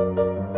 Música